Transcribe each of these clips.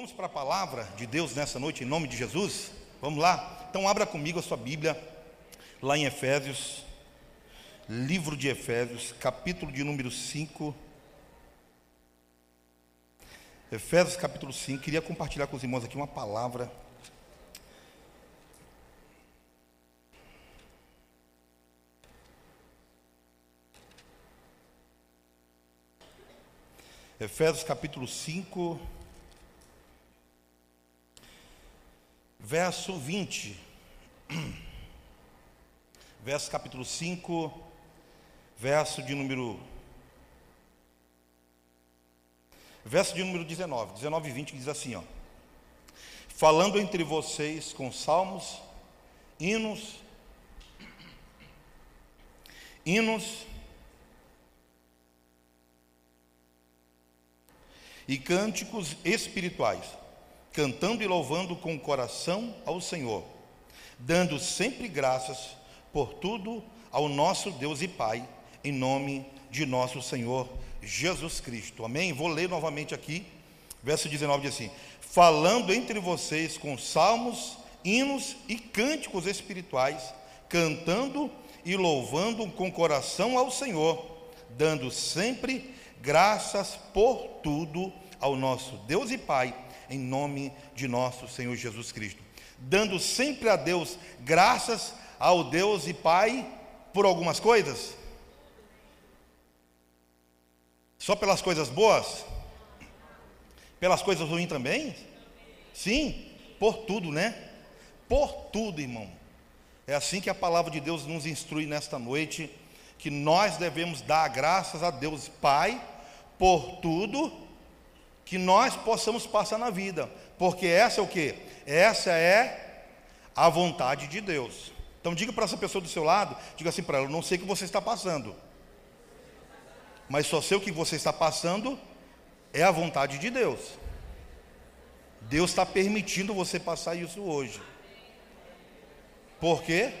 Vamos para a palavra de Deus nessa noite, em nome de Jesus? Vamos lá? Então, abra comigo a sua Bíblia, lá em Efésios, livro de Efésios, capítulo de número 5. Efésios, capítulo 5. Queria compartilhar com os irmãos aqui uma palavra. Efésios capítulo 5. Verso 20. Verso capítulo 5, verso de número. Verso de número 19, 19 e 20 diz assim: ó, Falando entre vocês com salmos, hinos, hinos e cânticos espirituais cantando e louvando com o coração ao Senhor, dando sempre graças por tudo ao nosso Deus e Pai, em nome de nosso Senhor Jesus Cristo. Amém? Vou ler novamente aqui, verso 19 diz assim: Falando entre vocês com salmos, hinos e cânticos espirituais, cantando e louvando com coração ao Senhor, dando sempre graças por tudo ao nosso Deus e Pai em nome de nosso Senhor Jesus Cristo. Dando sempre a Deus graças ao Deus e Pai por algumas coisas? Só pelas coisas boas? Pelas coisas ruins também? Sim, por tudo, né? Por tudo, irmão. É assim que a palavra de Deus nos instrui nesta noite, que nós devemos dar graças a Deus Pai por tudo que nós possamos passar na vida, porque essa é o que? Essa é a vontade de Deus. Então diga para essa pessoa do seu lado, diga assim para ela, não sei o que você está passando. Mas só sei o que você está passando é a vontade de Deus. Deus está permitindo você passar isso hoje. Por quê?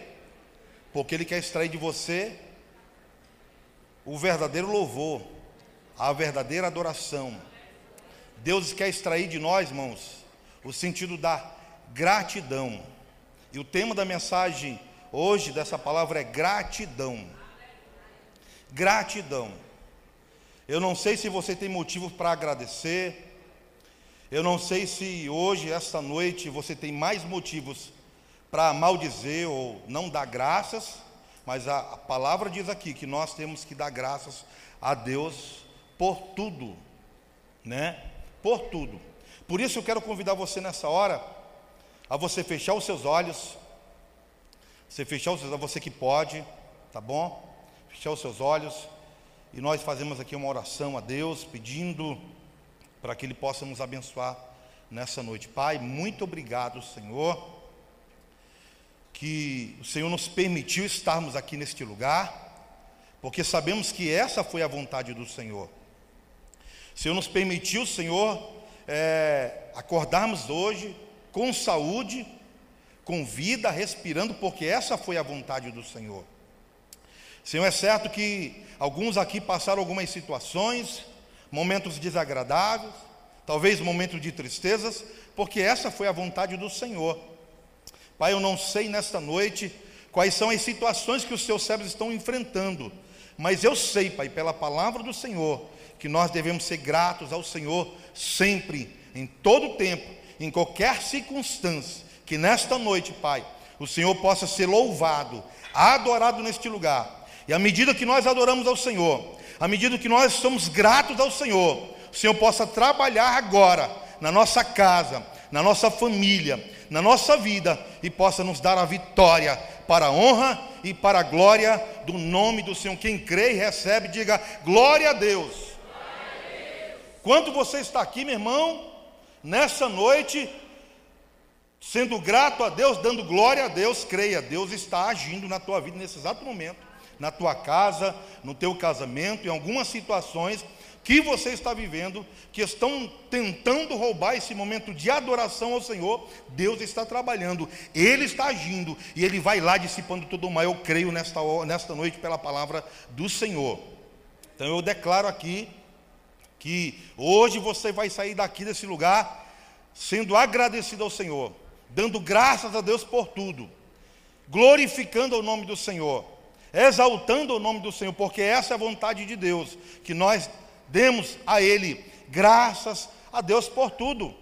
Porque Ele quer extrair de você o verdadeiro louvor, a verdadeira adoração Deus quer extrair de nós, irmãos, o sentido da gratidão. E o tema da mensagem hoje dessa palavra é gratidão. Gratidão. Eu não sei se você tem motivos para agradecer. Eu não sei se hoje, esta noite, você tem mais motivos para maldizer ou não dar graças, mas a, a palavra diz aqui que nós temos que dar graças a Deus por tudo, né? Por tudo. Por isso eu quero convidar você nessa hora a você fechar os seus olhos, você fechar os seus, a você que pode, tá bom? Fechar os seus olhos e nós fazemos aqui uma oração a Deus, pedindo para que Ele possa nos abençoar nessa noite. Pai, muito obrigado, Senhor, que o Senhor nos permitiu estarmos aqui neste lugar, porque sabemos que essa foi a vontade do Senhor. Senhor nos permitiu, Senhor, é, acordarmos hoje com saúde, com vida, respirando, porque essa foi a vontade do Senhor. Senhor, é certo que alguns aqui passaram algumas situações, momentos desagradáveis, talvez momentos de tristezas, porque essa foi a vontade do Senhor. Pai, eu não sei nesta noite quais são as situações que os seus servos estão enfrentando, mas eu sei, Pai, pela palavra do Senhor, que nós devemos ser gratos ao Senhor sempre, em todo tempo, em qualquer circunstância, que nesta noite, Pai, o Senhor possa ser louvado, adorado neste lugar. E à medida que nós adoramos ao Senhor, à medida que nós somos gratos ao Senhor, o Senhor possa trabalhar agora na nossa casa, na nossa família, na nossa vida e possa nos dar a vitória para a honra e para a glória do nome do Senhor. Quem crê e recebe, diga glória a Deus. Quando você está aqui, meu irmão, nessa noite, sendo grato a Deus, dando glória a Deus, creia, Deus está agindo na tua vida nesse exato momento, na tua casa, no teu casamento, em algumas situações que você está vivendo, que estão tentando roubar esse momento de adoração ao Senhor, Deus está trabalhando, Ele está agindo, e Ele vai lá dissipando todo o mal. Eu creio nesta, nesta noite pela palavra do Senhor. Então eu declaro aqui que hoje você vai sair daqui desse lugar sendo agradecido ao Senhor, dando graças a Deus por tudo, glorificando o nome do Senhor, exaltando o nome do Senhor, porque essa é a vontade de Deus, que nós demos a Ele graças a Deus por tudo,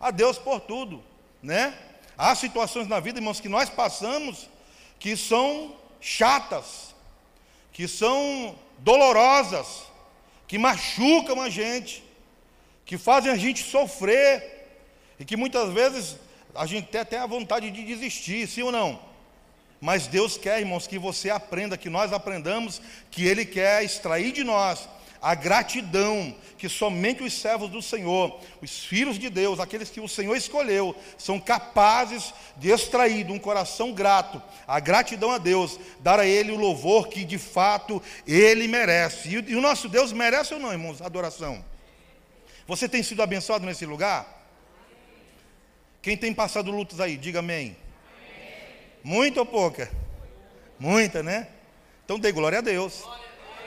a Deus por tudo, né? Há situações na vida, irmãos, que nós passamos que são chatas, que são dolorosas, que machucam a gente, que fazem a gente sofrer, e que muitas vezes a gente tem até a vontade de desistir, sim ou não? Mas Deus quer, irmãos, que você aprenda, que nós aprendamos, que Ele quer extrair de nós a gratidão que somente os servos do Senhor, os filhos de Deus, aqueles que o Senhor escolheu, são capazes de extrair de um coração grato, a gratidão a Deus, dar a Ele o louvor que de fato Ele merece. E, o nosso Deus merece ou não, irmãos, adoração? Você tem sido abençoado nesse lugar? Quem tem passado lutos aí, diga amém. amém. Muita ou pouca? Muita, né? Então dê glória a Deus.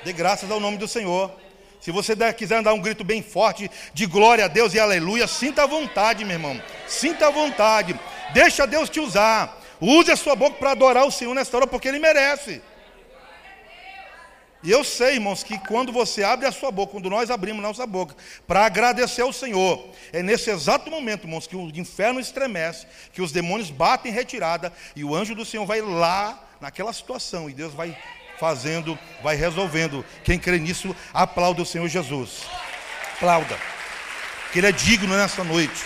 Dê graças ao nome do Senhor. Se você quiser dar um grito bem forte de glória a Deus e aleluia, sinta a vontade, meu irmão. Sinta a vontade. Deixa Deus te usar. Use a sua boca para adorar o Senhor nesta hora, porque Ele merece. E eu sei, irmãos, que quando você abre a sua boca, quando nós abrimos nossa boca, para agradecer ao Senhor, é nesse exato momento, irmãos, que o inferno estremece, que os demônios batem em retirada, e o anjo do Senhor vai lá naquela situação, e Deus vai fazendo, vai resolvendo. Quem crê nisso, aplauda o Senhor Jesus. Aplauda. Que Ele é digno nessa noite.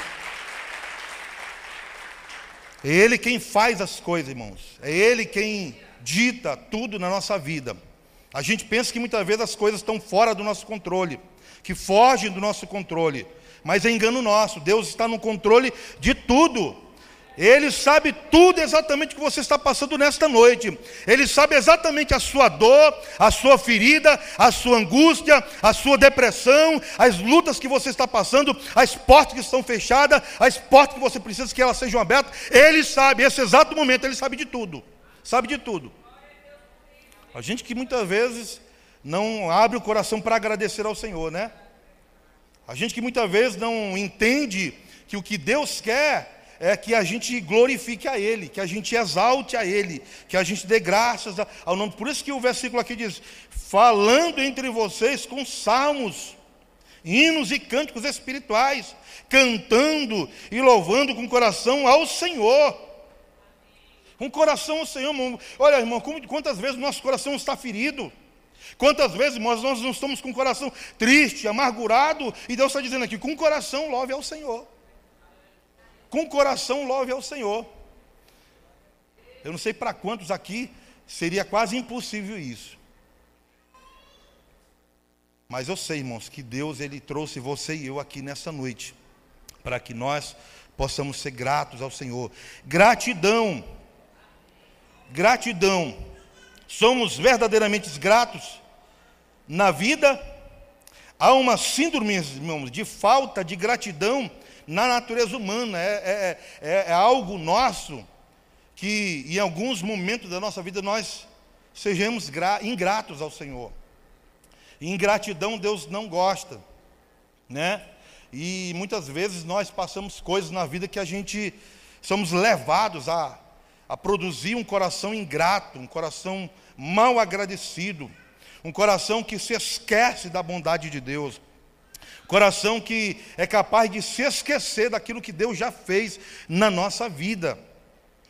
É Ele quem faz as coisas, irmãos. É Ele quem dita tudo na nossa vida. A gente pensa que muitas vezes as coisas estão fora do nosso controle, que fogem do nosso controle. Mas é engano nosso. Deus está no controle de tudo. Ele sabe tudo exatamente o que você está passando nesta noite. Ele sabe exatamente a sua dor, a sua ferida, a sua angústia, a sua depressão, as lutas que você está passando, as portas que estão fechadas, as portas que você precisa que elas sejam abertas. Ele sabe, esse exato momento, ele sabe de tudo. Sabe de tudo. A gente que muitas vezes não abre o coração para agradecer ao Senhor, né? A gente que muitas vezes não entende que o que Deus quer é que a gente glorifique a Ele, que a gente exalte a Ele, que a gente dê graças ao nome. Por isso que o versículo aqui diz: falando entre vocês com salmos, hinos e cânticos espirituais, cantando e louvando com coração ao Senhor. Um coração ao Senhor, irmão. Olha, irmão, quantas vezes nosso coração está ferido? Quantas vezes nós, nós não estamos com o coração triste, amargurado, e Deus está dizendo aqui: com o coração, louve ao Senhor com coração louve ao Senhor. Eu não sei para quantos aqui seria quase impossível isso. Mas eu sei, irmãos, que Deus ele trouxe você e eu aqui nessa noite para que nós possamos ser gratos ao Senhor. Gratidão. Gratidão. Somos verdadeiramente gratos na vida. Há uma síndrome, irmãos, de falta de gratidão na natureza humana, é, é, é, é algo nosso que em alguns momentos da nossa vida nós sejamos ingratos ao Senhor. ingratidão Deus não gosta, né? E muitas vezes nós passamos coisas na vida que a gente somos levados a, a produzir um coração ingrato, um coração mal agradecido, um coração que se esquece da bondade de Deus. Coração que é capaz de se esquecer daquilo que Deus já fez na nossa vida,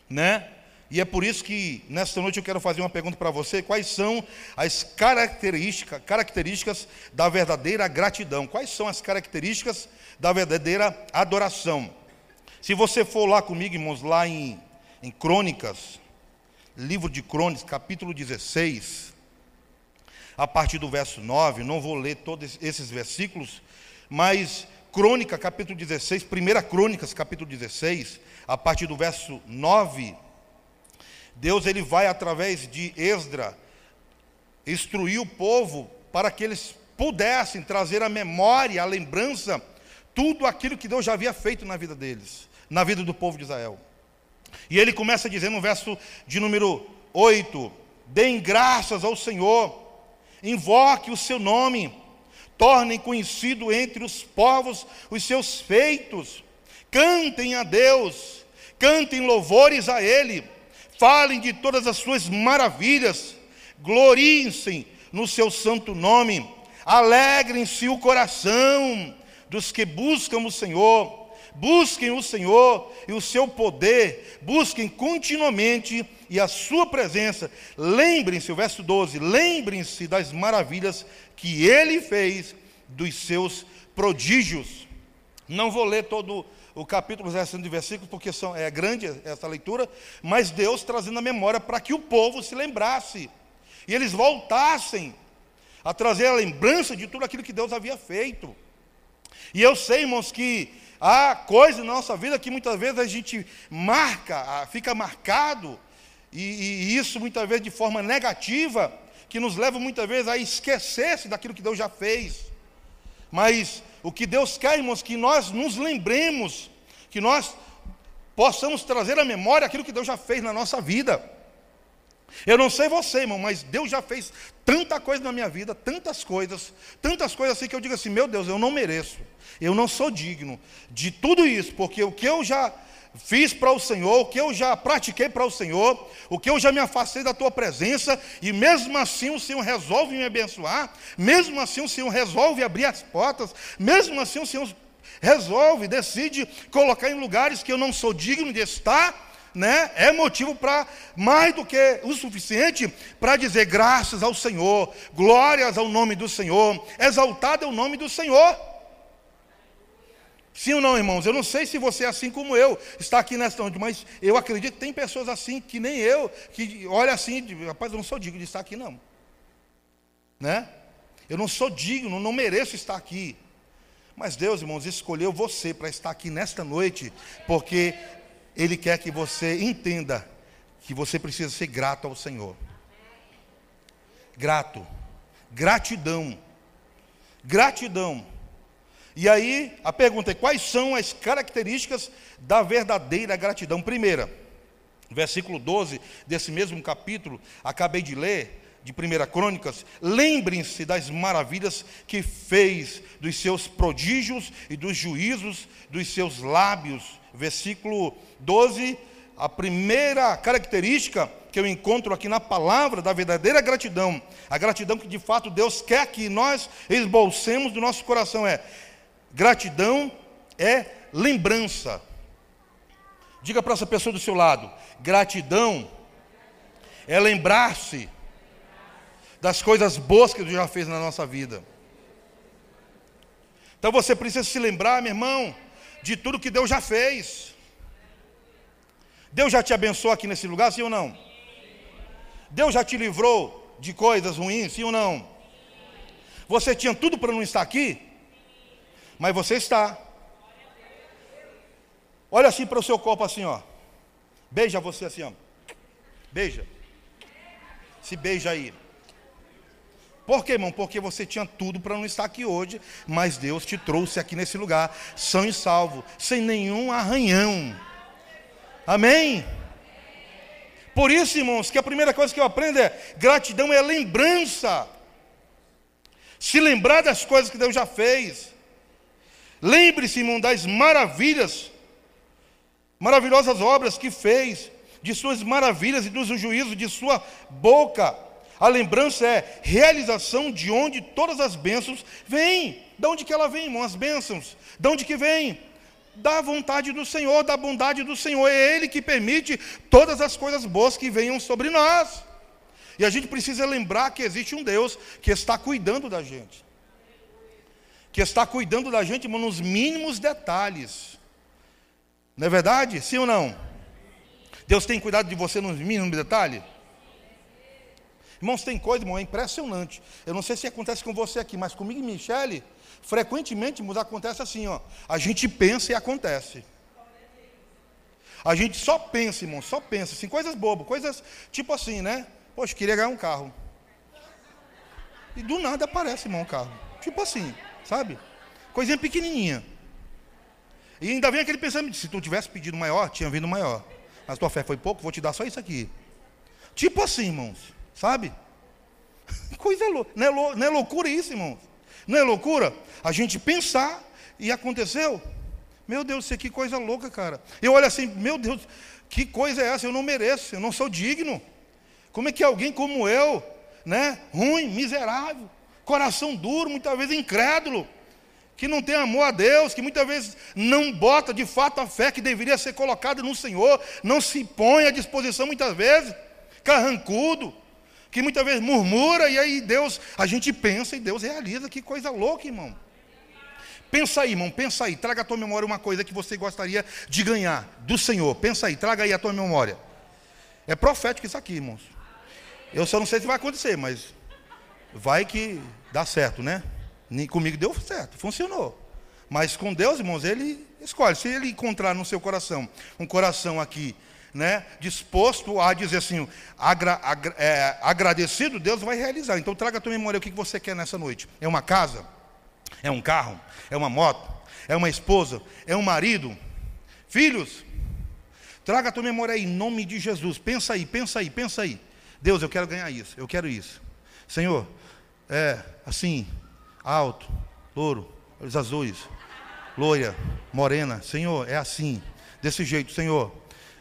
né? E é por isso que nesta noite eu quero fazer uma pergunta para você: quais são as características, características da verdadeira gratidão? Quais são as características da verdadeira adoração? Se você for lá comigo, irmãos, lá em, em Crônicas, livro de Crônicas, capítulo 16, a partir do verso 9, não vou ler todos esses versículos, mas Crônica, capítulo 16, 1 Crônicas, capítulo 16, a partir do verso 9, Deus ele vai através de Esdra instruir o povo para que eles pudessem trazer à memória, à lembrança, tudo aquilo que Deus já havia feito na vida deles, na vida do povo de Israel. E ele começa dizendo no verso de número 8: Deem graças ao Senhor, invoque o seu nome, tornem conhecido entre os povos os seus feitos, Cantem a Deus, cantem louvores a Ele, falem de todas as suas maravilhas, gloriem-se no seu santo nome, alegrem-se o coração dos que buscam o Senhor busquem o Senhor e o seu poder, busquem continuamente e a sua presença. Lembrem-se, o verso 12: lembrem-se das maravilhas que ele fez, dos seus prodígios. Não vou ler todo o capítulo 60 de versículos, porque são, é grande essa leitura, mas Deus trazendo a memória para que o povo se lembrasse e eles voltassem a trazer a lembrança de tudo aquilo que Deus havia feito. E eu sei, irmãos, que há coisas na nossa vida que muitas vezes a gente marca, fica marcado, e, e isso muitas vezes de forma negativa, que nos leva muitas vezes a esquecer-se daquilo que Deus já fez. Mas o que Deus quer, irmãos, que nós nos lembremos, que nós possamos trazer à memória aquilo que Deus já fez na nossa vida. Eu não sei você, irmão, mas Deus já fez tanta coisa na minha vida, tantas coisas, tantas coisas assim que eu digo assim: meu Deus, eu não mereço, eu não sou digno de tudo isso, porque o que eu já fiz para o Senhor, o que eu já pratiquei para o Senhor, o que eu já me afastei da tua presença, e mesmo assim o Senhor resolve me abençoar, mesmo assim o Senhor resolve abrir as portas, mesmo assim o Senhor resolve, decide colocar em lugares que eu não sou digno de estar né, é motivo para mais do que o suficiente para dizer graças ao Senhor, glórias ao nome do Senhor, exaltado é o nome do Senhor. Sim ou não, irmãos? Eu não sei se você é assim como eu, está aqui nesta noite, mas eu acredito que tem pessoas assim, que nem eu, que olha assim, rapaz, eu não sou digno de estar aqui, não. Né? Eu não sou digno, não mereço estar aqui. Mas Deus, irmãos, escolheu você para estar aqui nesta noite, porque ele quer que você entenda que você precisa ser grato ao Senhor. Grato. Gratidão. Gratidão. E aí, a pergunta é: quais são as características da verdadeira gratidão? Primeira, versículo 12 desse mesmo capítulo, acabei de ler, de 1 Crônicas, lembrem-se das maravilhas que fez, dos seus prodígios e dos juízos dos seus lábios versículo 12, a primeira característica que eu encontro aqui na palavra da verdadeira gratidão, a gratidão que de fato Deus quer que nós esbolsemos do nosso coração é: gratidão é lembrança. Diga para essa pessoa do seu lado: gratidão é lembrar-se das coisas boas que Deus já fez na nossa vida. Então você precisa se lembrar, meu irmão, de tudo que Deus já fez. Deus já te abençoou aqui nesse lugar, sim ou não? Deus já te livrou de coisas ruins, sim ou não? Você tinha tudo para não estar aqui, mas você está. Olha assim para o seu corpo assim, ó. Beija você assim, ó. Beija. Se beija aí. Por quê, irmão? Porque você tinha tudo para não estar aqui hoje, mas Deus te trouxe aqui nesse lugar, são e salvo, sem nenhum arranhão. Amém? Por isso, irmãos, que a primeira coisa que eu aprendo é: gratidão é lembrança. Se lembrar das coisas que Deus já fez. Lembre-se, irmão, das maravilhas, maravilhosas obras que fez, de suas maravilhas e dos juízos de sua boca. A lembrança é realização de onde todas as bênçãos vêm. De onde que ela vem, irmão? As bênçãos. De onde que vem? Da vontade do Senhor, da bondade do Senhor. É Ele que permite todas as coisas boas que venham sobre nós. E a gente precisa lembrar que existe um Deus que está cuidando da gente. Que está cuidando da gente, irmão, nos mínimos detalhes. Não é verdade? Sim ou não? Deus tem cuidado de você nos mínimos detalhes? Irmãos, tem coisa, irmão, é impressionante. Eu não sei se acontece com você aqui, mas comigo e Michele, frequentemente irmãos, acontece assim, ó. A gente pensa e acontece. A gente só pensa, irmão, só pensa, assim, coisas bobas, coisas tipo assim, né? Poxa, queria ganhar um carro. E do nada aparece, irmão, um carro. Tipo assim, sabe? Coisinha pequenininha. E ainda vem aquele pensamento, se tu tivesse pedido maior, tinha vindo maior. Mas tua fé foi pouco, vou te dar só isso aqui. Tipo assim, irmãos. Sabe? Coisa louca. Não é, lou... não é loucura isso, irmãos? Não é loucura? A gente pensar e aconteceu. Meu Deus, isso que coisa louca, cara. Eu olho assim, meu Deus, que coisa é essa? Eu não mereço, eu não sou digno. Como é que alguém como eu, né, ruim, miserável, coração duro, muitas vezes incrédulo, que não tem amor a Deus, que muitas vezes não bota de fato a fé que deveria ser colocada no Senhor, não se põe à disposição muitas vezes, carrancudo, que muitas vezes murmura e aí Deus, a gente pensa e Deus realiza, que coisa louca, irmão. Pensa aí, irmão, pensa aí, traga à tua memória uma coisa que você gostaria de ganhar do Senhor. Pensa aí, traga aí a tua memória. É profético isso aqui, irmãos. Eu só não sei se vai acontecer, mas vai que dá certo, né? Comigo deu certo, funcionou. Mas com Deus, irmãos, ele escolhe. Se ele encontrar no seu coração um coração aqui, né, disposto a dizer assim, agra, agra, é, agradecido, Deus vai realizar. Então traga a tua memória o que você quer nessa noite. É uma casa? É um carro? É uma moto? É uma esposa? É um marido? Filhos? Traga a tua memória aí, em nome de Jesus. Pensa aí, pensa aí, pensa aí. Deus, eu quero ganhar isso, eu quero isso. Senhor, é assim, alto, louro, olhos azuis, loira, morena. Senhor, é assim, desse jeito, Senhor.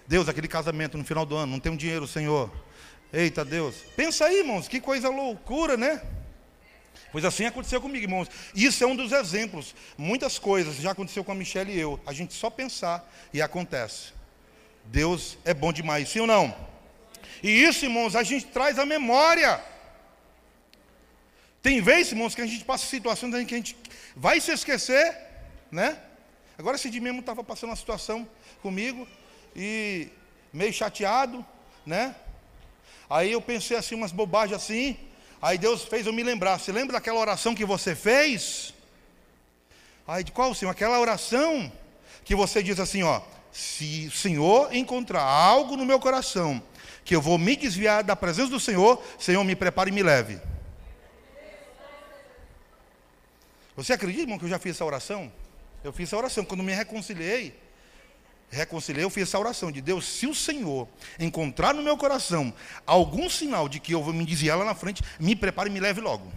Deus, aquele casamento no final do ano, não tem um dinheiro, Senhor. Eita Deus. Pensa aí, irmãos, que coisa loucura, né? Pois assim aconteceu comigo, irmãos. Isso é um dos exemplos. Muitas coisas já aconteceu com a Michelle e eu. A gente só pensar e acontece. Deus é bom demais, sim ou não? E isso, irmãos, a gente traz a memória. Tem vezes, irmãos, que a gente passa situações em que a gente vai se esquecer, né? Agora esse dia mesmo estava passando uma situação comigo e meio chateado, né? Aí eu pensei assim umas bobagens assim, aí Deus fez eu me lembrar. Você lembra daquela oração que você fez? Aí de qual, Senhor? Aquela oração que você diz assim, ó, se o Senhor encontrar algo no meu coração que eu vou me desviar da presença do Senhor, Senhor, me prepare e me leve. Você acredita, irmão, que eu já fiz essa oração? Eu fiz essa oração. Quando me reconciliei, reconciliei, eu fiz essa oração de Deus, se o Senhor encontrar no meu coração algum sinal de que eu vou me desviar lá na frente, me prepare e me leve logo.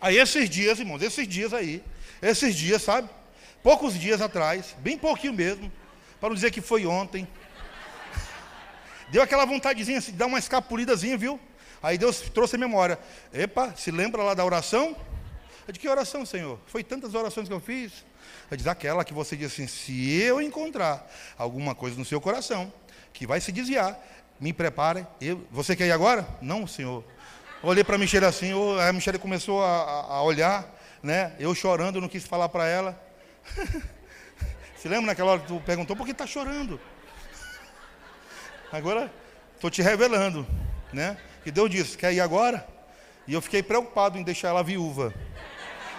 Aí esses dias, irmãos, esses dias aí, esses dias, sabe? Poucos dias atrás, bem pouquinho mesmo, para não dizer que foi ontem. Deu aquela vontadezinha de dar uma escapulidazinha, viu? Aí Deus trouxe a memória. Epa, se lembra lá da oração? De que oração, Senhor? Foi tantas orações que eu fiz. Ele diz aquela que você diz assim: se eu encontrar alguma coisa no seu coração que vai se desviar, me prepare. Eu, você quer ir agora? Não, Senhor. Olhei para a Michelle assim, a Michelle começou a, a, olhar, né? Eu chorando, não quis falar para ela. Se lembra naquela hora que tu perguntou por que está chorando? Agora estou te revelando, né? Que Deus disse, quer ir agora? E eu fiquei preocupado em deixar ela viúva.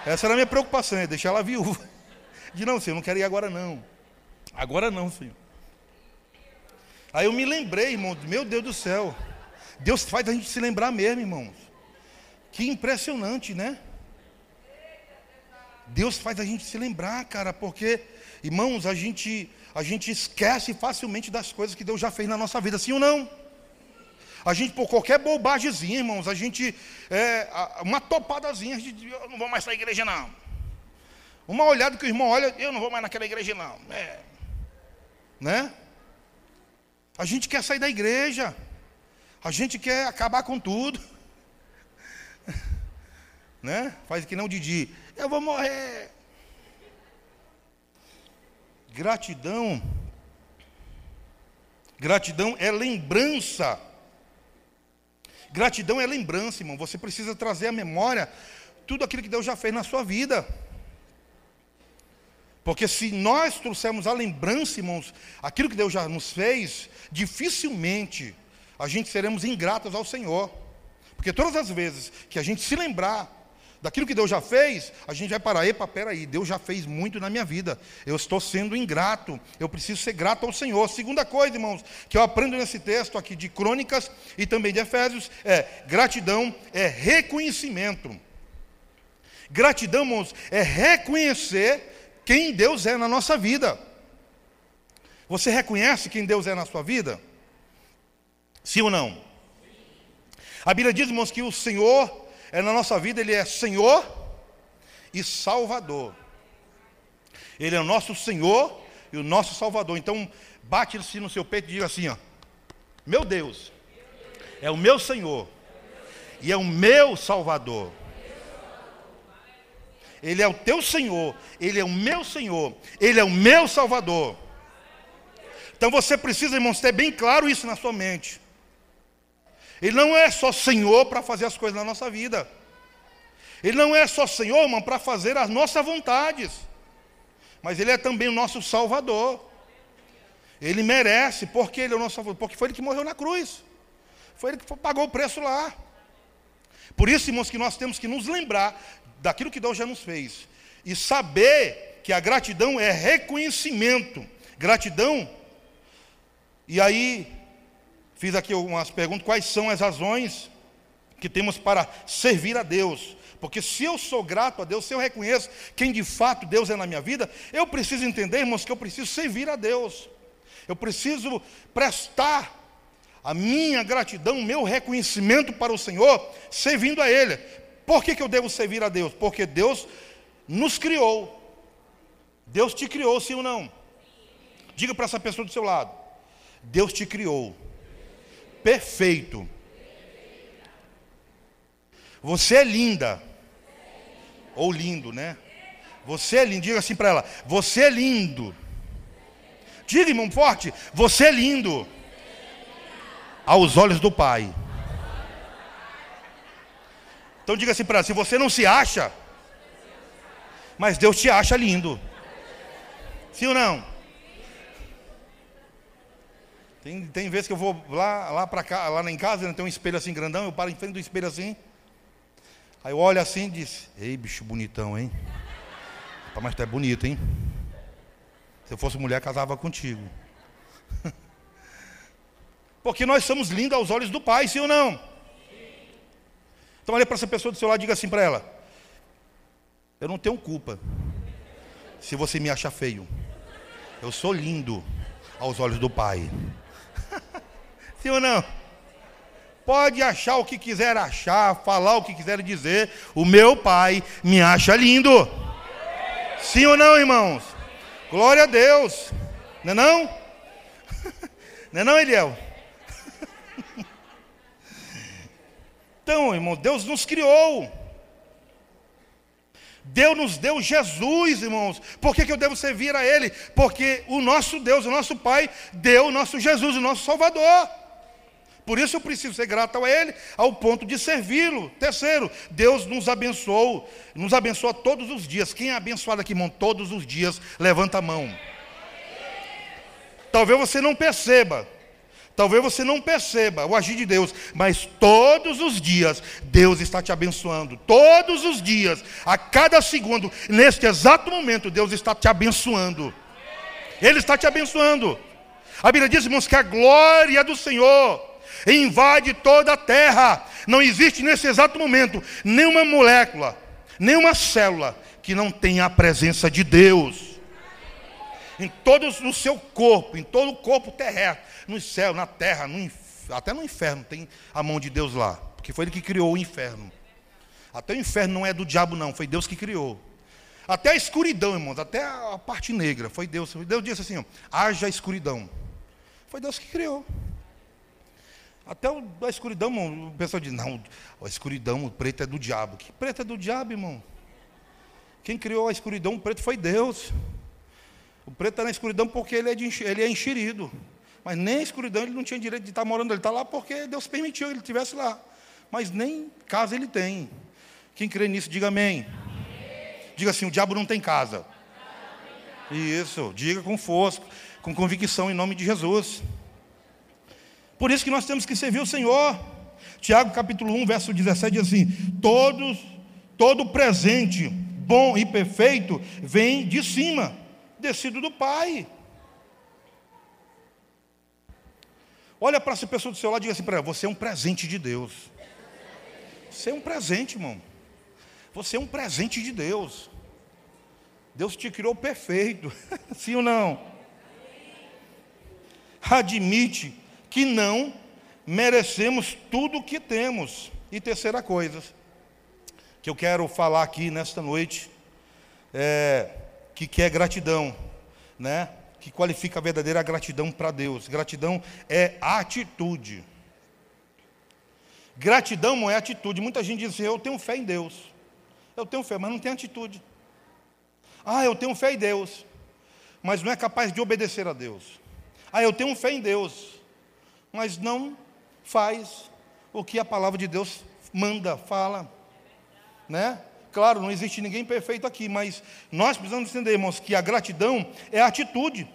Essa era a minha preocupação, é deixar ela viúva. De não, Senhor, não quero ir agora não. Agora não, Senhor. Aí eu me lembrei, irmão, meu Deus do céu. Deus faz a gente se lembrar mesmo, irmãos. Que impressionante, né? Deus faz a gente se lembrar, cara, porque, irmãos, a gente, a gente esquece facilmente das coisas que Deus já fez na nossa vida, sim ou não? A gente, por qualquer bobagemzinha, irmãos, a gente, é, uma topadazinha, a gente, eu não vou mais sair da igreja, não. Uma olhada que o irmão olha, eu não vou mais naquela igreja, não. É. Né? A gente quer sair da igreja. A gente quer acabar com tudo. né? Faz que não Didi. Eu vou morrer. Gratidão. Gratidão é lembrança Gratidão é lembrança, irmão. Você precisa trazer à memória tudo aquilo que Deus já fez na sua vida. Porque se nós trouxermos a lembrança, irmãos, aquilo que Deus já nos fez, dificilmente a gente seremos ingratos ao Senhor. Porque todas as vezes que a gente se lembrar daquilo que Deus já fez, a gente vai parar, epa, peraí, Deus já fez muito na minha vida, eu estou sendo ingrato, eu preciso ser grato ao Senhor. Segunda coisa, irmãos, que eu aprendo nesse texto aqui de Crônicas e também de Efésios, é gratidão é reconhecimento. Gratidão, irmãos, é reconhecer quem Deus é na nossa vida. Você reconhece quem Deus é na sua vida? Sim ou não? A Bíblia diz, irmãos, que o Senhor é na nossa vida, Ele é Senhor e Salvador. Ele é o nosso Senhor e o nosso Salvador. Então, bate-se no seu peito e diga assim: ó, Meu Deus é o meu Senhor e é o meu Salvador. Ele é o teu Senhor, Ele é o meu Senhor, Ele é o meu Salvador. Então você precisa, irmãos, ter bem claro isso na sua mente. Ele não é só Senhor para fazer as coisas na nossa vida. Ele não é só Senhor, irmão, para fazer as nossas vontades. Mas Ele é também o nosso Salvador. Ele merece, porque Ele é o nosso Salvador, porque foi Ele que morreu na cruz. Foi Ele que pagou o preço lá. Por isso, irmãos, que nós temos que nos lembrar daquilo que Deus já nos fez. E saber que a gratidão é reconhecimento. Gratidão. E aí, fiz aqui umas perguntas: quais são as razões que temos para servir a Deus? Porque se eu sou grato a Deus, se eu reconheço quem de fato Deus é na minha vida, eu preciso entender, irmãos, que eu preciso servir a Deus. Eu preciso prestar a minha gratidão, o meu reconhecimento para o Senhor, servindo a Ele. Por que, que eu devo servir a Deus? Porque Deus nos criou. Deus te criou, sim ou não? Diga para essa pessoa do seu lado: Deus te criou. Perfeito. Você é linda. Ou lindo, né? Você é lindo. Diga assim para ela: Você é lindo. Diga, irmão, forte: Você é lindo. Aos olhos do Pai. Então diga assim para ela: se você não se acha, mas Deus te acha lindo. Sim ou não? Tem, tem vezes que eu vou lá, lá para cá, lá em casa, né, tem um espelho assim grandão, eu paro em frente do espelho assim. Aí eu olho assim e diz, ei bicho bonitão, hein? mas tu é bonito, hein? Se eu fosse mulher, casava contigo. Porque nós somos lindos aos olhos do Pai, sim ou não? Então olha para essa pessoa do seu lado e diga assim para ela: Eu não tenho culpa se você me acha feio. Eu sou lindo aos olhos do Pai. Sim ou não? Pode achar o que quiser achar, falar o que quiser dizer. O meu Pai me acha lindo. Sim ou não, irmãos? Glória a Deus. Não é não? Não é não, Eliel? Então, irmão, Deus nos criou. Deus nos deu Jesus, irmãos. Por que, que eu devo servir a Ele? Porque o nosso Deus, o nosso Pai, deu o nosso Jesus, o nosso Salvador. Por isso eu preciso ser grato a Ele, ao ponto de servi-lo. Terceiro, Deus nos abençoou, nos abençoa todos os dias. Quem é abençoado aqui, irmão? Todos os dias, levanta a mão. Talvez você não perceba, Talvez você não perceba o agir de Deus, mas todos os dias Deus está te abençoando. Todos os dias, a cada segundo, neste exato momento, Deus está te abençoando. Ele está te abençoando. A Bíblia diz, irmãos, que a glória do Senhor invade toda a terra. Não existe nesse exato momento nenhuma molécula, nenhuma célula que não tenha a presença de Deus em todos no seu corpo, em todo o corpo terrestre, no céu, na terra, no, até no inferno tem a mão de Deus lá, porque foi ele que criou o inferno. Até o inferno não é do diabo não, foi Deus que criou. Até a escuridão, irmãos, até a parte negra, foi Deus. Deus disse assim: ó, haja escuridão. Foi Deus que criou. Até a escuridão, irmão, o pessoal diz: não, a escuridão, o preto é do diabo. Que preto é do diabo, irmão? Quem criou a escuridão, o preto foi Deus. O preto está na escuridão porque ele é, de, ele é enxerido. Mas nem a escuridão ele não tinha direito de estar morando. Ele está lá porque Deus permitiu que ele estivesse lá. Mas nem casa ele tem. Quem crê nisso, diga amém. amém. Diga assim: o diabo não tem casa. Isso, diga com força, com convicção em nome de Jesus. Por isso que nós temos que servir o Senhor. Tiago capítulo 1, verso 17 diz assim: Todos, todo presente, bom e perfeito, vem de cima descido do Pai. Olha para essa pessoa do seu lado e diga assim para ela: Você é um presente de Deus. Você é um presente, irmão. Você é um presente de Deus. Deus te criou perfeito. Sim ou não? Admite que não merecemos tudo o que temos. E terceira coisa que eu quero falar aqui nesta noite é que quer gratidão, né? que qualifica a verdadeira gratidão para Deus. Gratidão é atitude. Gratidão não é atitude. Muita gente diz assim, eu tenho fé em Deus. Eu tenho fé, mas não tem atitude. Ah, eu tenho fé em Deus, mas não é capaz de obedecer a Deus. Ah, eu tenho fé em Deus, mas não faz o que a palavra de Deus manda, fala, né? Claro, não existe ninguém perfeito aqui, mas nós precisamos entender, irmãos, que a gratidão é a atitude.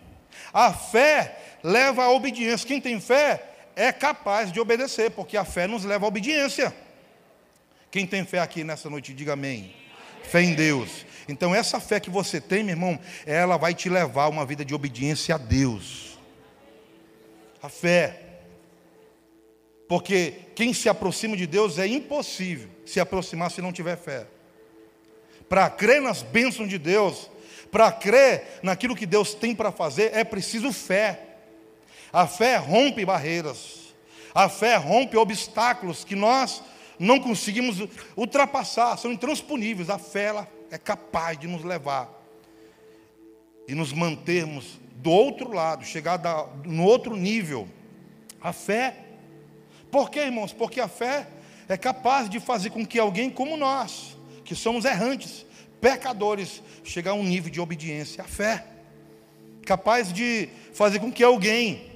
A fé leva à obediência. Quem tem fé é capaz de obedecer, porque a fé nos leva à obediência. Quem tem fé aqui nessa noite, diga amém. Fé em Deus. Então, essa fé que você tem, meu irmão, ela vai te levar a uma vida de obediência a Deus. A fé. Porque quem se aproxima de Deus é impossível se aproximar se não tiver fé. Para crer nas bênçãos de Deus, para crer naquilo que Deus tem para fazer, é preciso fé. A fé rompe barreiras. A fé rompe obstáculos que nós não conseguimos ultrapassar, são intransponíveis. A fé ela é capaz de nos levar e nos mantermos do outro lado, chegar da, no outro nível. A fé. Por quê, irmãos? Porque a fé é capaz de fazer com que alguém como nós, que somos errantes, pecadores, chegar a um nível de obediência. A fé. Capaz de fazer com que alguém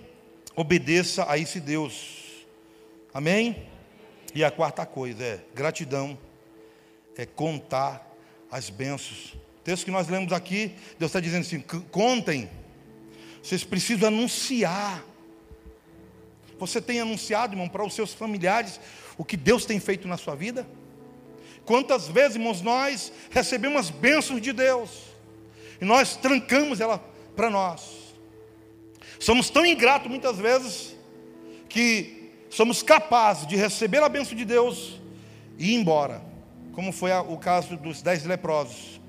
obedeça a esse Deus. Amém? E a quarta coisa é gratidão, é contar as bênçãos. O texto que nós lemos aqui, Deus está dizendo assim: contem, vocês precisam anunciar. Você tem anunciado, irmão, para os seus familiares o que Deus tem feito na sua vida? Quantas vezes, irmãos, nós recebemos as bênçãos de Deus e nós trancamos ela para nós. Somos tão ingratos muitas vezes que somos capazes de receber a bênção de Deus e ir embora como foi o caso dos dez leprosos,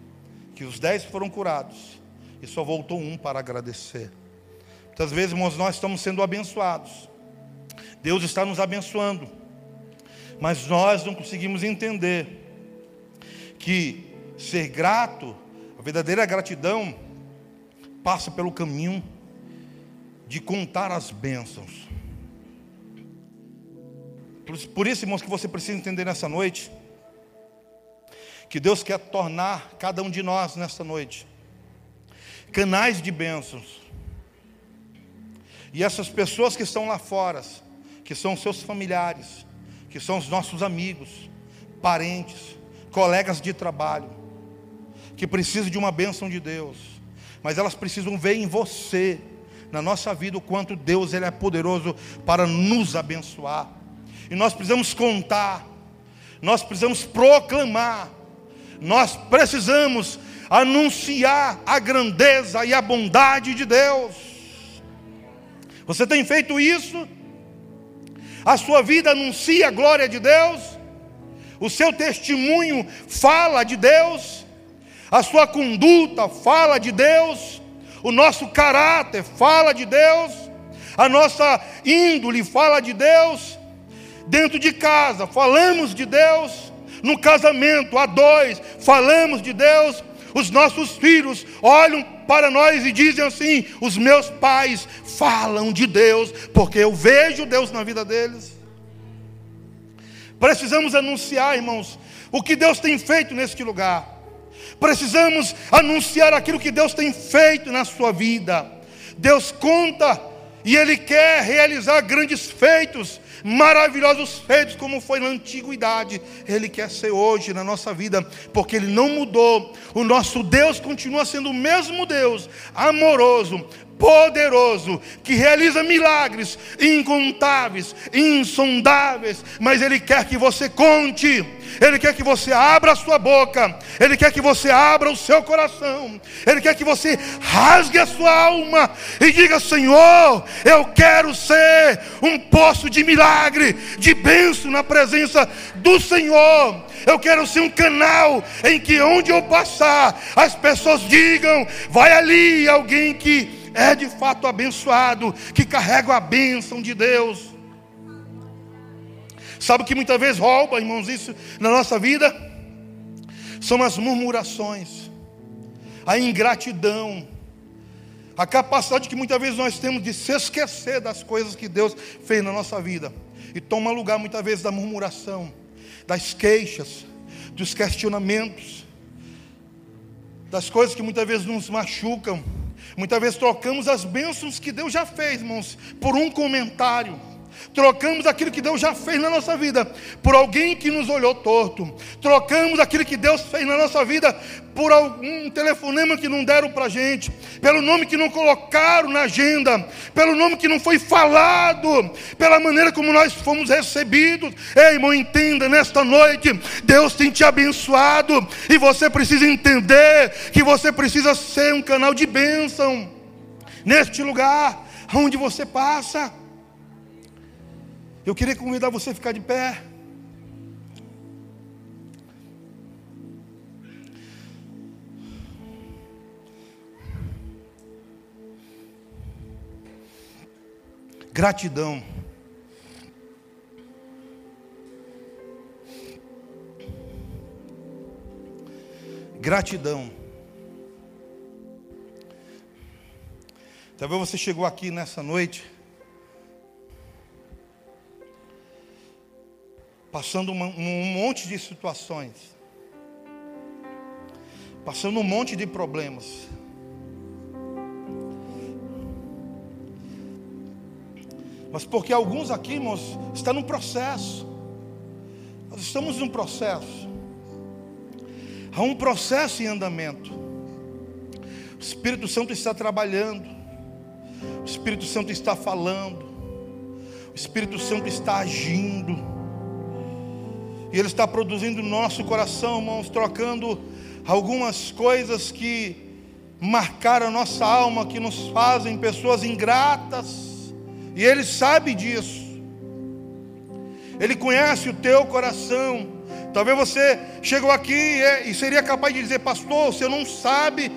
que os dez foram curados e só voltou um para agradecer. Muitas vezes, irmãos, nós estamos sendo abençoados, Deus está nos abençoando, mas nós não conseguimos entender que ser grato, a verdadeira gratidão, passa pelo caminho de contar as bênçãos. Por isso, irmãos, que você precisa entender nessa noite que Deus quer tornar cada um de nós nesta noite canais de bênçãos. E essas pessoas que estão lá fora, que são seus familiares, que são os nossos amigos, parentes, colegas de trabalho, que precisam de uma bênção de Deus, mas elas precisam ver em você, na nossa vida, o quanto Deus ele é poderoso para nos abençoar. E nós precisamos contar, nós precisamos proclamar nós precisamos anunciar a grandeza e a bondade de Deus. Você tem feito isso? A sua vida anuncia a glória de Deus? O seu testemunho fala de Deus? A sua conduta fala de Deus? O nosso caráter fala de Deus? A nossa índole fala de Deus? Dentro de casa falamos de Deus? no casamento, a dois, falamos de Deus, os nossos filhos olham para nós e dizem assim: os meus pais falam de Deus, porque eu vejo Deus na vida deles. Precisamos anunciar, irmãos, o que Deus tem feito neste lugar. Precisamos anunciar aquilo que Deus tem feito na sua vida. Deus conta e Ele quer realizar grandes feitos maravilhosos feitos como foi na antiguidade, Ele quer ser hoje na nossa vida, porque Ele não mudou. O nosso Deus continua sendo o mesmo Deus, amoroso, poderoso, que realiza milagres incontáveis, insondáveis, mas Ele quer que você conte, Ele quer que você abra a sua boca, Ele quer que você abra o seu coração, Ele quer que você rasgue a sua alma e diga: Senhor, eu quero ser um poço de milagre, de bênção na presença do Senhor. Eu quero ser um canal em que onde eu passar, as pessoas digam: vai ali alguém que é de fato abençoado, que carrega a bênção de Deus. Sabe o que muitas vezes rouba, irmãos, isso na nossa vida? São as murmurações, a ingratidão, A capacidade que muitas vezes nós temos de se esquecer das coisas que Deus fez na nossa vida. E toma lugar muitas vezes da murmuração, das queixas, dos questionamentos, das coisas que muitas vezes nos machucam. Muitas vezes trocamos as bênçãos que Deus já fez, irmãos, por um comentário Trocamos aquilo que Deus já fez na nossa vida por alguém que nos olhou torto. Trocamos aquilo que Deus fez na nossa vida por algum telefonema que não deram para gente, pelo nome que não colocaram na agenda, pelo nome que não foi falado, pela maneira como nós fomos recebidos. Ei, irmão, entenda, nesta noite, Deus tem te abençoado e você precisa entender que você precisa ser um canal de bênção neste lugar onde você passa. Eu queria convidar você a ficar de pé. Gratidão. Gratidão. Talvez você chegou aqui nessa noite passando uma, um monte de situações, passando um monte de problemas. Mas porque alguns aqui, irmãos, estão no processo. Nós estamos num processo. Há um processo em andamento. O Espírito Santo está trabalhando. O Espírito Santo está falando. O Espírito Santo está agindo. E Ele está produzindo no nosso coração, irmãos, trocando algumas coisas que marcaram a nossa alma, que nos fazem pessoas ingratas. E Ele sabe disso. Ele conhece o teu coração. Talvez você chegou aqui e seria capaz de dizer, pastor, você não sabe,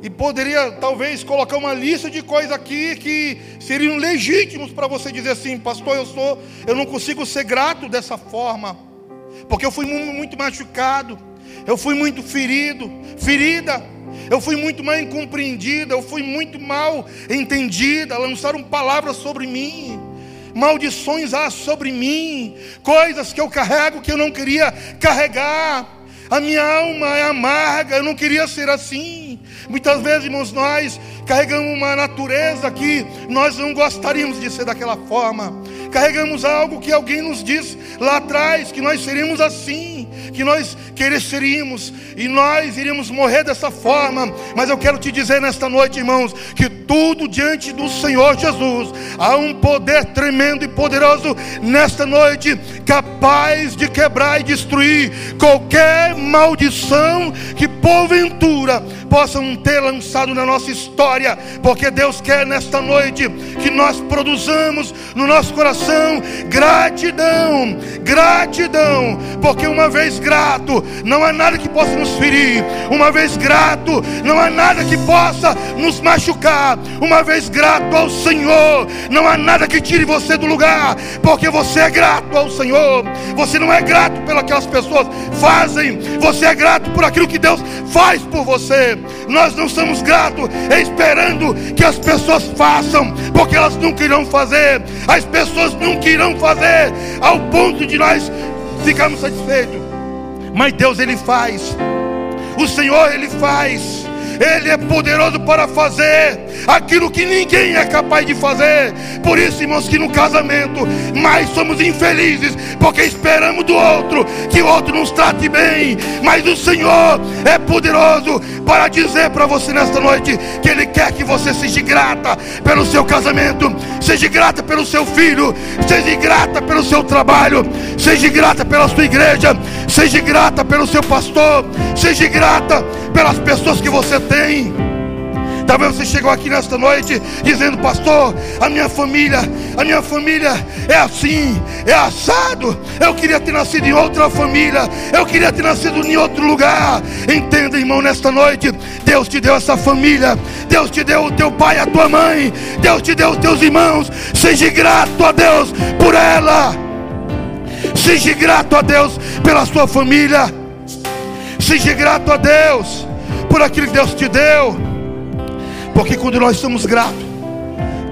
e poderia talvez colocar uma lista de coisas aqui que seriam legítimos para você dizer assim, pastor, eu sou, eu não consigo ser grato dessa forma porque eu fui muito machucado, eu fui muito ferido, ferida, eu fui muito mal incompreendida, eu fui muito mal entendida, lançaram palavras sobre mim, maldições há sobre mim, coisas que eu carrego que eu não queria carregar. A minha alma é amarga, eu não queria ser assim. Muitas vezes, irmãos, nós carregamos uma natureza que nós não gostaríamos de ser daquela forma carregamos algo que alguém nos disse lá atrás, que nós seríamos assim, que nós quereceríamos e nós iríamos morrer dessa forma. Mas eu quero te dizer nesta noite, irmãos, que tudo diante do Senhor Jesus. Há um poder tremendo e poderoso nesta noite, capaz de quebrar e destruir qualquer maldição que porventura possam ter lançado na nossa história, porque Deus quer nesta noite que nós produzamos no nosso coração gratidão, gratidão, porque uma vez grato, não há nada que possa nos ferir, uma vez grato, não há nada que possa nos machucar, uma vez grato ao Senhor, não há nada que tire você do lugar, porque você é grato ao Senhor, você não é grato pelas que as pessoas fazem, você é grato por aquilo que Deus faz por você. Nós não somos gratos esperando que as pessoas façam, porque elas nunca irão fazer. As pessoas nunca irão fazer ao ponto de nós ficarmos satisfeitos. Mas Deus ele faz. O Senhor ele faz. Ele é poderoso para fazer aquilo que ninguém é capaz de fazer. Por isso, irmãos, que no casamento mais somos infelizes, porque esperamos do outro que o outro nos trate bem. Mas o Senhor é poderoso para dizer para você nesta noite que Ele quer que você seja grata pelo seu casamento, seja grata pelo seu filho, seja grata pelo seu trabalho, seja grata pela sua igreja, seja grata pelo seu pastor, seja grata pelas pessoas que você tem. Talvez você chegou aqui nesta noite dizendo, pastor, a minha família, a minha família é assim, é assado. Eu queria ter nascido em outra família, eu queria ter nascido em outro lugar. Entenda, irmão, nesta noite, Deus te deu essa família, Deus te deu o teu pai, a tua mãe, Deus te deu os teus irmãos. Seja grato a Deus por ela. Seja grato a Deus pela sua família. Seja grato a Deus por aquilo que Deus te deu. Porque quando nós estamos gratos,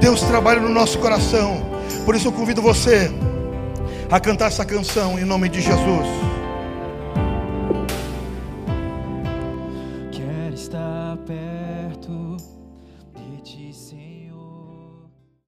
Deus trabalha no nosso coração. Por isso eu convido você a cantar essa canção em nome de Jesus.